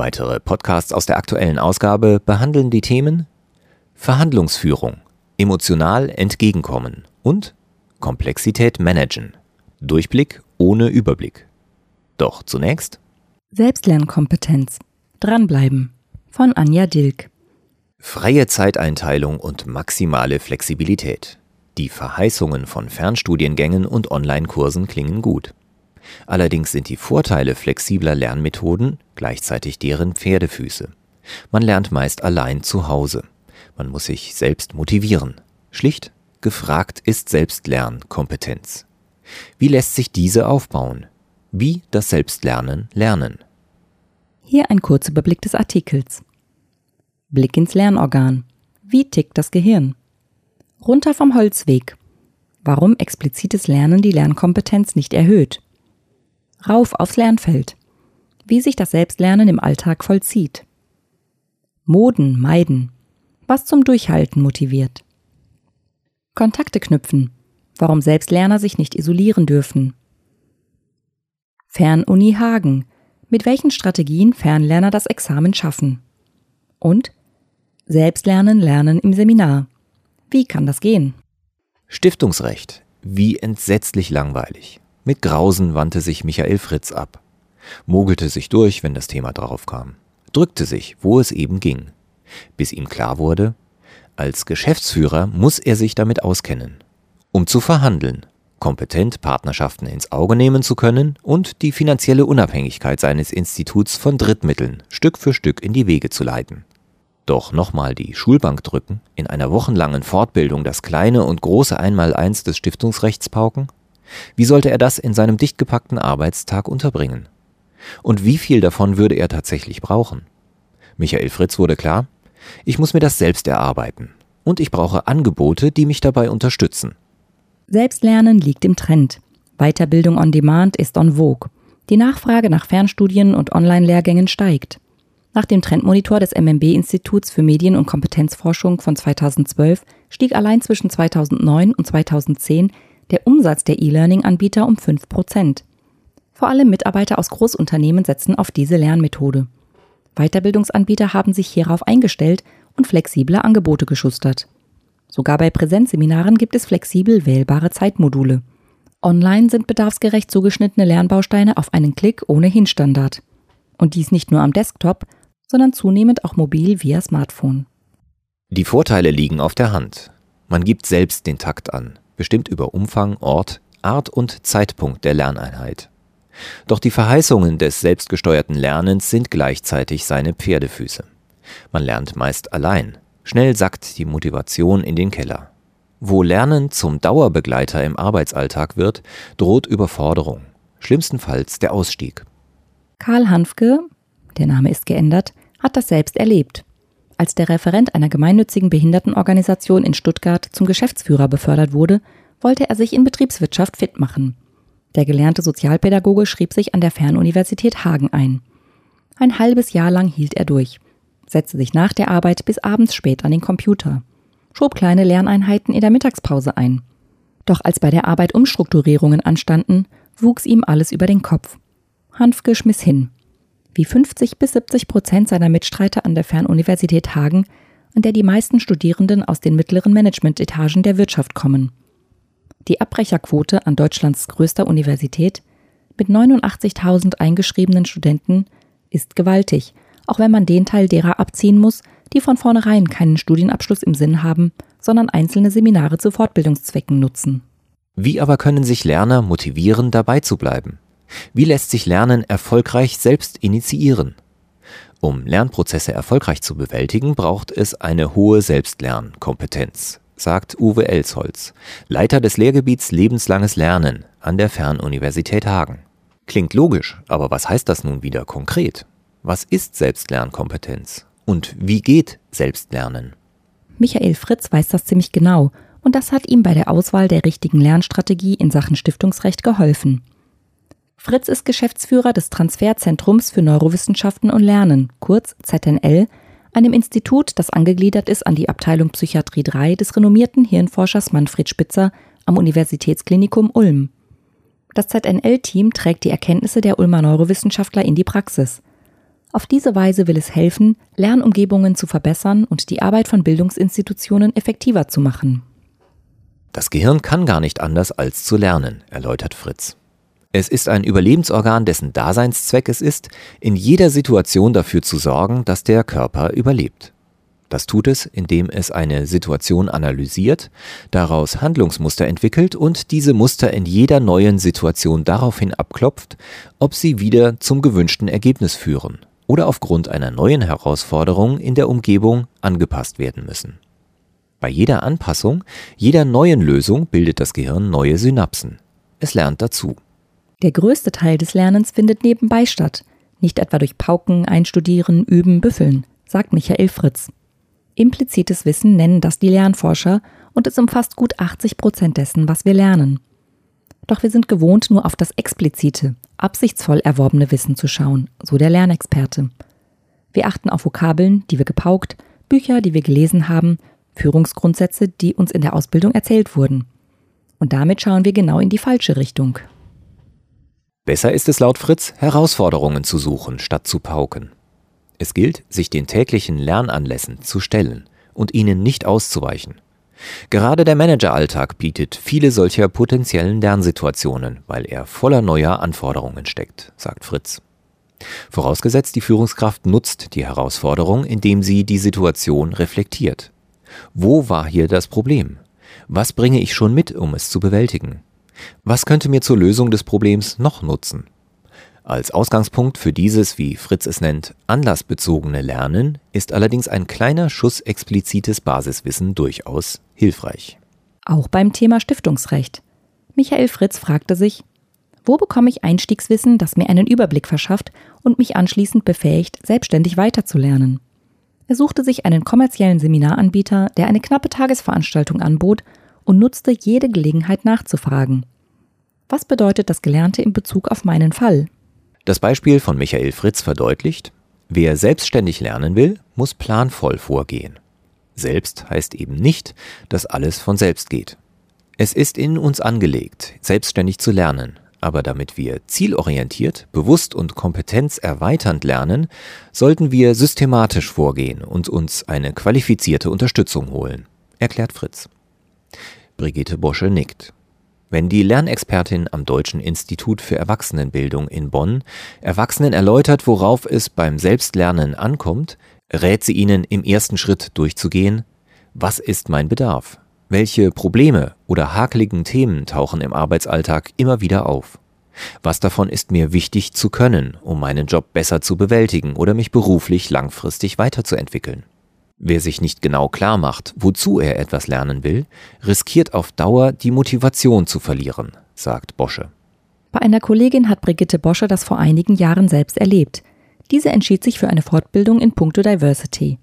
Weitere Podcasts aus der aktuellen Ausgabe behandeln die Themen Verhandlungsführung, emotional entgegenkommen und Komplexität managen. Durchblick ohne Überblick. Doch zunächst Selbstlernkompetenz. Dranbleiben. Von Anja Dilk. Freie Zeiteinteilung und maximale Flexibilität. Die Verheißungen von Fernstudiengängen und Online-Kursen klingen gut. Allerdings sind die Vorteile flexibler Lernmethoden gleichzeitig deren Pferdefüße. Man lernt meist allein zu Hause. Man muss sich selbst motivieren. Schlicht, gefragt ist Selbstlernkompetenz. Wie lässt sich diese aufbauen? Wie das Selbstlernen lernen? Hier ein kurzer Überblick des Artikels. Blick ins Lernorgan. Wie tickt das Gehirn? Runter vom Holzweg. Warum explizites Lernen die Lernkompetenz nicht erhöht? Rauf aufs Lernfeld. Wie sich das Selbstlernen im Alltag vollzieht. Moden meiden. Was zum Durchhalten motiviert. Kontakte knüpfen. Warum Selbstlerner sich nicht isolieren dürfen. Fernuni Hagen. Mit welchen Strategien Fernlerner das Examen schaffen. Und Selbstlernen lernen im Seminar. Wie kann das gehen? Stiftungsrecht. Wie entsetzlich langweilig. Mit Grausen wandte sich Michael Fritz ab, mogelte sich durch, wenn das Thema darauf kam, drückte sich, wo es eben ging, bis ihm klar wurde, als Geschäftsführer muss er sich damit auskennen, um zu verhandeln, kompetent Partnerschaften ins Auge nehmen zu können und die finanzielle Unabhängigkeit seines Instituts von Drittmitteln Stück für Stück in die Wege zu leiten. Doch nochmal die Schulbank drücken, in einer wochenlangen Fortbildung das kleine und große Einmaleins des Stiftungsrechts pauken? Wie sollte er das in seinem dicht gepackten Arbeitstag unterbringen? Und wie viel davon würde er tatsächlich brauchen? Michael Fritz wurde klar, ich muss mir das selbst erarbeiten. Und ich brauche Angebote, die mich dabei unterstützen. Selbstlernen liegt im Trend. Weiterbildung on Demand ist on vogue. Die Nachfrage nach Fernstudien und Online-Lehrgängen steigt. Nach dem Trendmonitor des MMB-Instituts für Medien- und Kompetenzforschung von 2012 stieg allein zwischen 2009 und 2010 der Umsatz der E-Learning-Anbieter um 5 Prozent. Vor allem Mitarbeiter aus Großunternehmen setzen auf diese Lernmethode. Weiterbildungsanbieter haben sich hierauf eingestellt und flexible Angebote geschustert. Sogar bei Präsenzseminaren gibt es flexibel wählbare Zeitmodule. Online sind bedarfsgerecht zugeschnittene Lernbausteine auf einen Klick ohnehin Standard. Und dies nicht nur am Desktop, sondern zunehmend auch mobil via Smartphone. Die Vorteile liegen auf der Hand. Man gibt selbst den Takt an bestimmt über Umfang, Ort, Art und Zeitpunkt der Lerneinheit. Doch die Verheißungen des selbstgesteuerten Lernens sind gleichzeitig seine Pferdefüße. Man lernt meist allein. Schnell sackt die Motivation in den Keller. Wo Lernen zum Dauerbegleiter im Arbeitsalltag wird, droht Überforderung, schlimmstenfalls der Ausstieg. Karl Hanfke, der Name ist geändert, hat das selbst erlebt. Als der Referent einer gemeinnützigen Behindertenorganisation in Stuttgart zum Geschäftsführer befördert wurde, wollte er sich in Betriebswirtschaft fit machen. Der gelernte Sozialpädagoge schrieb sich an der Fernuniversität Hagen ein. Ein halbes Jahr lang hielt er durch, setzte sich nach der Arbeit bis abends spät an den Computer, schob kleine Lerneinheiten in der Mittagspause ein. Doch als bei der Arbeit Umstrukturierungen anstanden, wuchs ihm alles über den Kopf. Hanfke schmiss hin wie 50 bis 70 Prozent seiner Mitstreiter an der Fernuniversität Hagen, an der die meisten Studierenden aus den mittleren Managementetagen der Wirtschaft kommen. Die Abbrecherquote an Deutschlands größter Universität mit 89.000 eingeschriebenen Studenten ist gewaltig, auch wenn man den Teil derer abziehen muss, die von vornherein keinen Studienabschluss im Sinn haben, sondern einzelne Seminare zu Fortbildungszwecken nutzen. Wie aber können sich Lerner motivieren, dabei zu bleiben? Wie lässt sich Lernen erfolgreich selbst initiieren? Um Lernprozesse erfolgreich zu bewältigen, braucht es eine hohe Selbstlernkompetenz, sagt Uwe Elsholz, Leiter des Lehrgebiets Lebenslanges Lernen an der Fernuniversität Hagen. Klingt logisch, aber was heißt das nun wieder konkret? Was ist Selbstlernkompetenz? Und wie geht Selbstlernen? Michael Fritz weiß das ziemlich genau und das hat ihm bei der Auswahl der richtigen Lernstrategie in Sachen Stiftungsrecht geholfen. Fritz ist Geschäftsführer des Transferzentrums für Neurowissenschaften und Lernen, kurz ZNL, einem Institut, das angegliedert ist an die Abteilung Psychiatrie 3 des renommierten Hirnforschers Manfred Spitzer am Universitätsklinikum Ulm. Das ZNL-Team trägt die Erkenntnisse der Ulmer Neurowissenschaftler in die Praxis. Auf diese Weise will es helfen, Lernumgebungen zu verbessern und die Arbeit von Bildungsinstitutionen effektiver zu machen. Das Gehirn kann gar nicht anders als zu lernen, erläutert Fritz. Es ist ein Überlebensorgan, dessen Daseinszweck es ist, in jeder Situation dafür zu sorgen, dass der Körper überlebt. Das tut es, indem es eine Situation analysiert, daraus Handlungsmuster entwickelt und diese Muster in jeder neuen Situation daraufhin abklopft, ob sie wieder zum gewünschten Ergebnis führen oder aufgrund einer neuen Herausforderung in der Umgebung angepasst werden müssen. Bei jeder Anpassung, jeder neuen Lösung bildet das Gehirn neue Synapsen. Es lernt dazu. Der größte Teil des Lernens findet nebenbei statt, nicht etwa durch Pauken, Einstudieren, Üben, Büffeln, sagt Michael Fritz. Implizites Wissen nennen das die Lernforscher und es umfasst gut 80 Prozent dessen, was wir lernen. Doch wir sind gewohnt, nur auf das explizite, absichtsvoll erworbene Wissen zu schauen, so der Lernexperte. Wir achten auf Vokabeln, die wir gepaukt, Bücher, die wir gelesen haben, Führungsgrundsätze, die uns in der Ausbildung erzählt wurden. Und damit schauen wir genau in die falsche Richtung. Besser ist es laut Fritz, Herausforderungen zu suchen, statt zu pauken. Es gilt, sich den täglichen Lernanlässen zu stellen und ihnen nicht auszuweichen. Gerade der Manageralltag bietet viele solcher potenziellen Lernsituationen, weil er voller neuer Anforderungen steckt, sagt Fritz. Vorausgesetzt, die Führungskraft nutzt die Herausforderung, indem sie die Situation reflektiert. Wo war hier das Problem? Was bringe ich schon mit, um es zu bewältigen? Was könnte mir zur Lösung des Problems noch nutzen? Als Ausgangspunkt für dieses, wie Fritz es nennt, anlassbezogene Lernen ist allerdings ein kleiner Schuss explizites Basiswissen durchaus hilfreich. Auch beim Thema Stiftungsrecht. Michael Fritz fragte sich, wo bekomme ich Einstiegswissen, das mir einen Überblick verschafft und mich anschließend befähigt, selbstständig weiterzulernen? Er suchte sich einen kommerziellen Seminaranbieter, der eine knappe Tagesveranstaltung anbot und nutzte jede Gelegenheit nachzufragen. Was bedeutet das Gelernte in Bezug auf meinen Fall? Das Beispiel von Michael Fritz verdeutlicht, wer selbstständig lernen will, muss planvoll vorgehen. Selbst heißt eben nicht, dass alles von selbst geht. Es ist in uns angelegt, selbstständig zu lernen, aber damit wir zielorientiert, bewusst und kompetenzerweiternd lernen, sollten wir systematisch vorgehen und uns eine qualifizierte Unterstützung holen, erklärt Fritz. Brigitte Bosche nickt. Wenn die Lernexpertin am Deutschen Institut für Erwachsenenbildung in Bonn Erwachsenen erläutert, worauf es beim Selbstlernen ankommt, rät sie ihnen im ersten Schritt durchzugehen, was ist mein Bedarf? Welche Probleme oder hakeligen Themen tauchen im Arbeitsalltag immer wieder auf? Was davon ist mir wichtig zu können, um meinen Job besser zu bewältigen oder mich beruflich langfristig weiterzuentwickeln? Wer sich nicht genau klar macht, wozu er etwas lernen will, riskiert auf Dauer die Motivation zu verlieren, sagt Bosche. Bei einer Kollegin hat Brigitte Bosche das vor einigen Jahren selbst erlebt. Diese entschied sich für eine Fortbildung in puncto Diversity.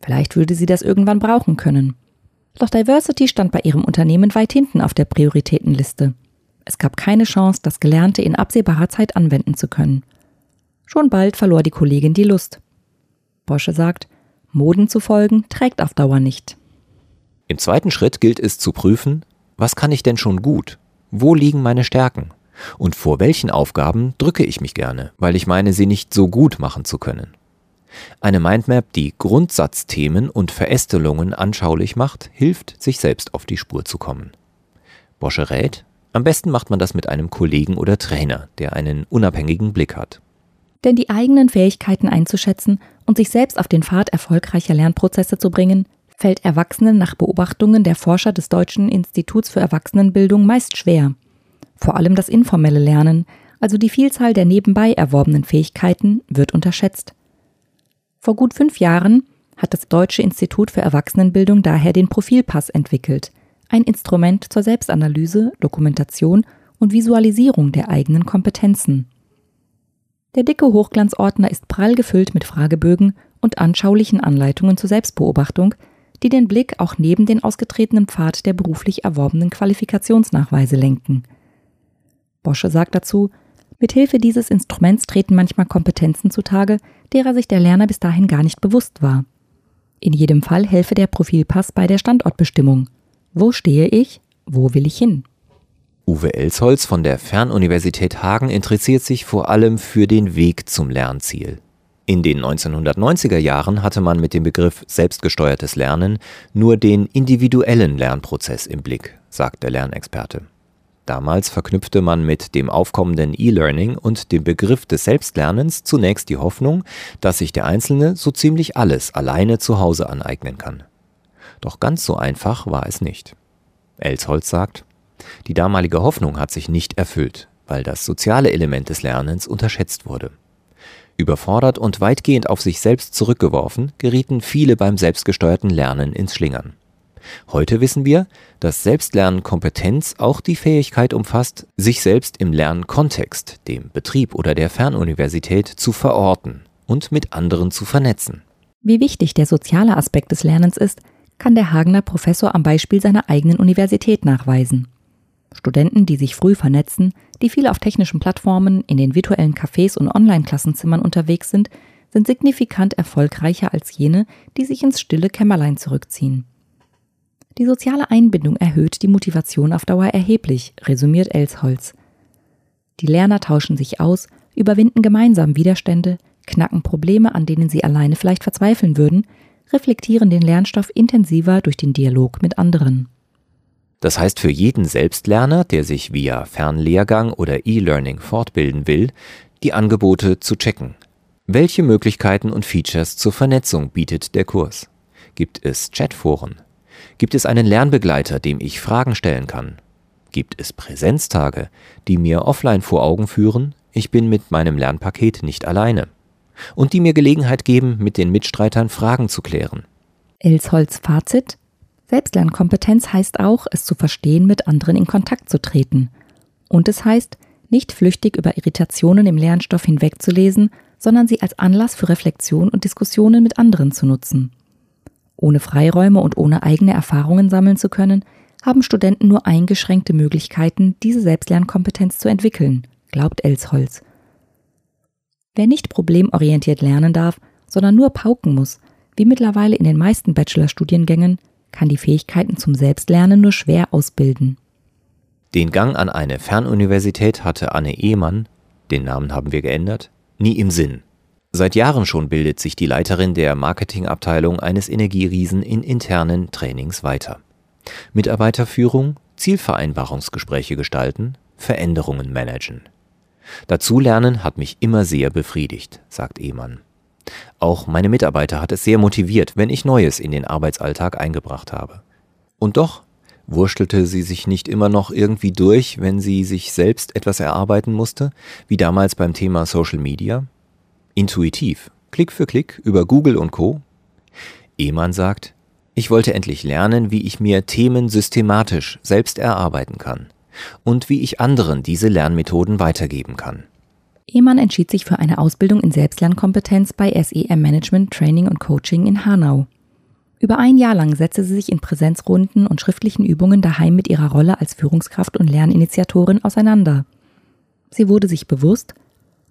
Vielleicht würde sie das irgendwann brauchen können. Doch Diversity stand bei ihrem Unternehmen weit hinten auf der Prioritätenliste. Es gab keine Chance, das Gelernte in absehbarer Zeit anwenden zu können. Schon bald verlor die Kollegin die Lust. Bosche sagt, Moden zu folgen trägt auf Dauer nicht. Im zweiten Schritt gilt es zu prüfen, was kann ich denn schon gut? Wo liegen meine Stärken? Und vor welchen Aufgaben drücke ich mich gerne, weil ich meine, sie nicht so gut machen zu können? Eine Mindmap, die Grundsatzthemen und Verästelungen anschaulich macht, hilft, sich selbst auf die Spur zu kommen. Bosche rät, am besten macht man das mit einem Kollegen oder Trainer, der einen unabhängigen Blick hat. Denn die eigenen Fähigkeiten einzuschätzen und sich selbst auf den Pfad erfolgreicher Lernprozesse zu bringen, fällt Erwachsenen nach Beobachtungen der Forscher des Deutschen Instituts für Erwachsenenbildung meist schwer. Vor allem das informelle Lernen, also die Vielzahl der nebenbei erworbenen Fähigkeiten, wird unterschätzt. Vor gut fünf Jahren hat das Deutsche Institut für Erwachsenenbildung daher den Profilpass entwickelt, ein Instrument zur Selbstanalyse, Dokumentation und Visualisierung der eigenen Kompetenzen. Der dicke Hochglanzordner ist prall gefüllt mit Fragebögen und anschaulichen Anleitungen zur Selbstbeobachtung, die den Blick auch neben den ausgetretenen Pfad der beruflich erworbenen Qualifikationsnachweise lenken. Bosche sagt dazu, Mithilfe dieses Instruments treten manchmal Kompetenzen zutage, derer sich der Lerner bis dahin gar nicht bewusst war. In jedem Fall helfe der Profilpass bei der Standortbestimmung. Wo stehe ich? Wo will ich hin? Uwe Elsholz von der Fernuniversität Hagen interessiert sich vor allem für den Weg zum Lernziel. In den 1990er Jahren hatte man mit dem Begriff selbstgesteuertes Lernen nur den individuellen Lernprozess im Blick, sagt der Lernexperte. Damals verknüpfte man mit dem aufkommenden E-Learning und dem Begriff des Selbstlernens zunächst die Hoffnung, dass sich der Einzelne so ziemlich alles alleine zu Hause aneignen kann. Doch ganz so einfach war es nicht. Elsholz sagt, die damalige Hoffnung hat sich nicht erfüllt, weil das soziale Element des Lernens unterschätzt wurde. Überfordert und weitgehend auf sich selbst zurückgeworfen, gerieten viele beim selbstgesteuerten Lernen ins Schlingern. Heute wissen wir, dass Selbstlernkompetenz auch die Fähigkeit umfasst, sich selbst im Lernkontext, dem Betrieb oder der Fernuniversität zu verorten und mit anderen zu vernetzen. Wie wichtig der soziale Aspekt des Lernens ist, kann der Hagener Professor am Beispiel seiner eigenen Universität nachweisen. Studenten, die sich früh vernetzen, die viel auf technischen Plattformen, in den virtuellen Cafés und Online-Klassenzimmern unterwegs sind, sind signifikant erfolgreicher als jene, die sich ins stille Kämmerlein zurückziehen. Die soziale Einbindung erhöht die Motivation auf Dauer erheblich, resümiert Elsholz. Die Lerner tauschen sich aus, überwinden gemeinsam Widerstände, knacken Probleme, an denen sie alleine vielleicht verzweifeln würden, reflektieren den Lernstoff intensiver durch den Dialog mit anderen. Das heißt für jeden Selbstlerner, der sich via Fernlehrgang oder E-Learning fortbilden will, die Angebote zu checken. Welche Möglichkeiten und Features zur Vernetzung bietet der Kurs? Gibt es Chatforen? Gibt es einen Lernbegleiter, dem ich Fragen stellen kann? Gibt es Präsenztage, die mir offline vor Augen führen, ich bin mit meinem Lernpaket nicht alleine? Und die mir Gelegenheit geben, mit den Mitstreitern Fragen zu klären. Elsholz Fazit Selbstlernkompetenz heißt auch, es zu verstehen, mit anderen in Kontakt zu treten. Und es heißt, nicht flüchtig über Irritationen im Lernstoff hinwegzulesen, sondern sie als Anlass für Reflexion und Diskussionen mit anderen zu nutzen. Ohne Freiräume und ohne eigene Erfahrungen sammeln zu können, haben Studenten nur eingeschränkte Möglichkeiten, diese Selbstlernkompetenz zu entwickeln, glaubt Elsholz. Wer nicht problemorientiert lernen darf, sondern nur pauken muss, wie mittlerweile in den meisten Bachelorstudiengängen, kann die Fähigkeiten zum Selbstlernen nur schwer ausbilden. Den Gang an eine Fernuniversität hatte Anne Ehmann, den Namen haben wir geändert, nie im Sinn. Seit Jahren schon bildet sich die Leiterin der Marketingabteilung eines Energieriesen in internen Trainings weiter. Mitarbeiterführung, Zielvereinbarungsgespräche gestalten, Veränderungen managen. Dazu lernen hat mich immer sehr befriedigt, sagt Ehmann. Auch meine Mitarbeiter hat es sehr motiviert, wenn ich Neues in den Arbeitsalltag eingebracht habe. Und doch wurstelte sie sich nicht immer noch irgendwie durch, wenn sie sich selbst etwas erarbeiten musste, wie damals beim Thema Social Media? Intuitiv, Klick für Klick über Google und Co. Ehmann sagt, ich wollte endlich lernen, wie ich mir Themen systematisch selbst erarbeiten kann und wie ich anderen diese Lernmethoden weitergeben kann. Ehmann entschied sich für eine Ausbildung in Selbstlernkompetenz bei SEM Management, Training und Coaching in Hanau. Über ein Jahr lang setzte sie sich in Präsenzrunden und schriftlichen Übungen daheim mit ihrer Rolle als Führungskraft und Lerninitiatorin auseinander. Sie wurde sich bewusst,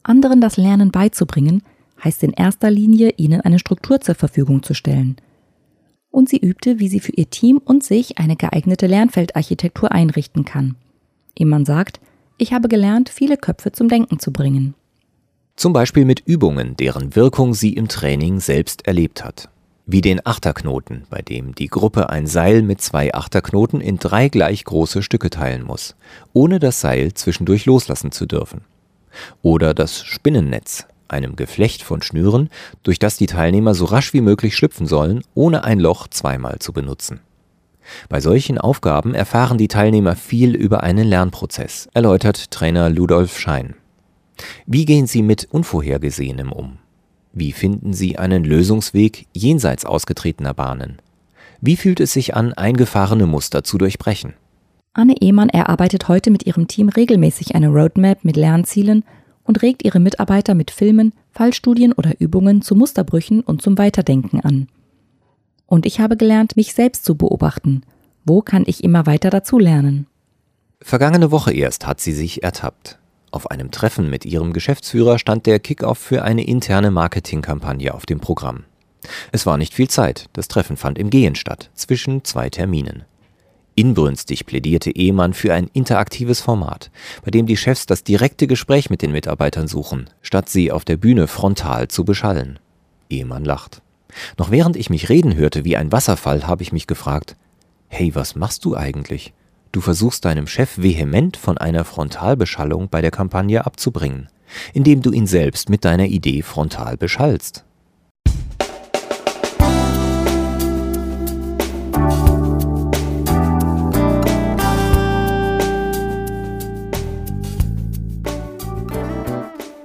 anderen das Lernen beizubringen, heißt in erster Linie, ihnen eine Struktur zur Verfügung zu stellen. Und sie übte, wie sie für ihr Team und sich eine geeignete Lernfeldarchitektur einrichten kann. Ehemann sagt, ich habe gelernt, viele Köpfe zum Denken zu bringen. Zum Beispiel mit Übungen, deren Wirkung sie im Training selbst erlebt hat. Wie den Achterknoten, bei dem die Gruppe ein Seil mit zwei Achterknoten in drei gleich große Stücke teilen muss, ohne das Seil zwischendurch loslassen zu dürfen. Oder das Spinnennetz, einem Geflecht von Schnüren, durch das die Teilnehmer so rasch wie möglich schlüpfen sollen, ohne ein Loch zweimal zu benutzen. Bei solchen Aufgaben erfahren die Teilnehmer viel über einen Lernprozess, erläutert Trainer Ludolf Schein. Wie gehen sie mit Unvorhergesehenem um? Wie finden sie einen Lösungsweg jenseits ausgetretener Bahnen? Wie fühlt es sich an, eingefahrene Muster zu durchbrechen? Anne Ehmann erarbeitet heute mit ihrem Team regelmäßig eine Roadmap mit Lernzielen und regt ihre Mitarbeiter mit Filmen, Fallstudien oder Übungen zu Musterbrüchen und zum Weiterdenken an. Und ich habe gelernt, mich selbst zu beobachten. Wo kann ich immer weiter dazulernen? Vergangene Woche erst hat sie sich ertappt. Auf einem Treffen mit ihrem Geschäftsführer stand der Kickoff für eine interne Marketingkampagne auf dem Programm. Es war nicht viel Zeit, das Treffen fand im Gehen statt, zwischen zwei Terminen. Inbrünstig plädierte Ehemann für ein interaktives Format, bei dem die Chefs das direkte Gespräch mit den Mitarbeitern suchen, statt sie auf der Bühne frontal zu beschallen. Ehemann lacht. Noch während ich mich reden hörte wie ein Wasserfall, habe ich mich gefragt, hey, was machst du eigentlich? Du versuchst deinem Chef vehement von einer Frontalbeschallung bei der Kampagne abzubringen, indem du ihn selbst mit deiner Idee frontal beschallst.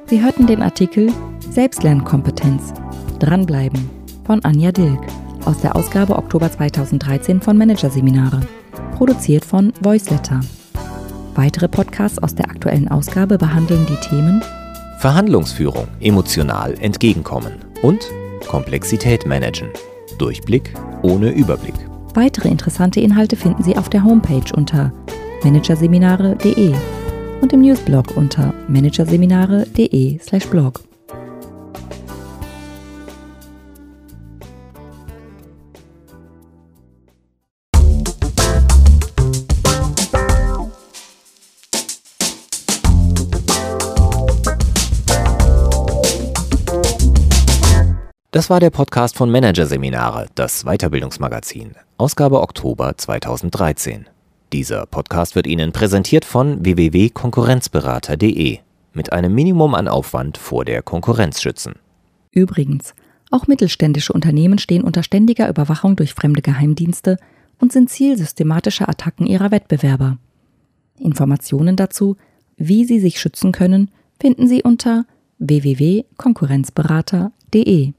Sie hörten den Artikel Selbstlernkompetenz. Dranbleiben von Anja Dilk aus der Ausgabe Oktober 2013 von Managerseminare. Produziert von Voiceletter. Weitere Podcasts aus der aktuellen Ausgabe behandeln die Themen Verhandlungsführung, emotional entgegenkommen und Komplexität managen. Durchblick ohne Überblick. Weitere interessante Inhalte finden Sie auf der Homepage unter managerseminare.de und im Newsblog unter managerseminare.de/blog. Das war der Podcast von Managerseminare, das Weiterbildungsmagazin, Ausgabe Oktober 2013. Dieser Podcast wird Ihnen präsentiert von www.konkurrenzberater.de mit einem Minimum an Aufwand vor der Konkurrenz schützen. Übrigens, auch mittelständische Unternehmen stehen unter ständiger Überwachung durch fremde Geheimdienste und sind Ziel systematischer Attacken ihrer Wettbewerber. Informationen dazu, wie Sie sich schützen können, finden Sie unter www.konkurrenzberater.de.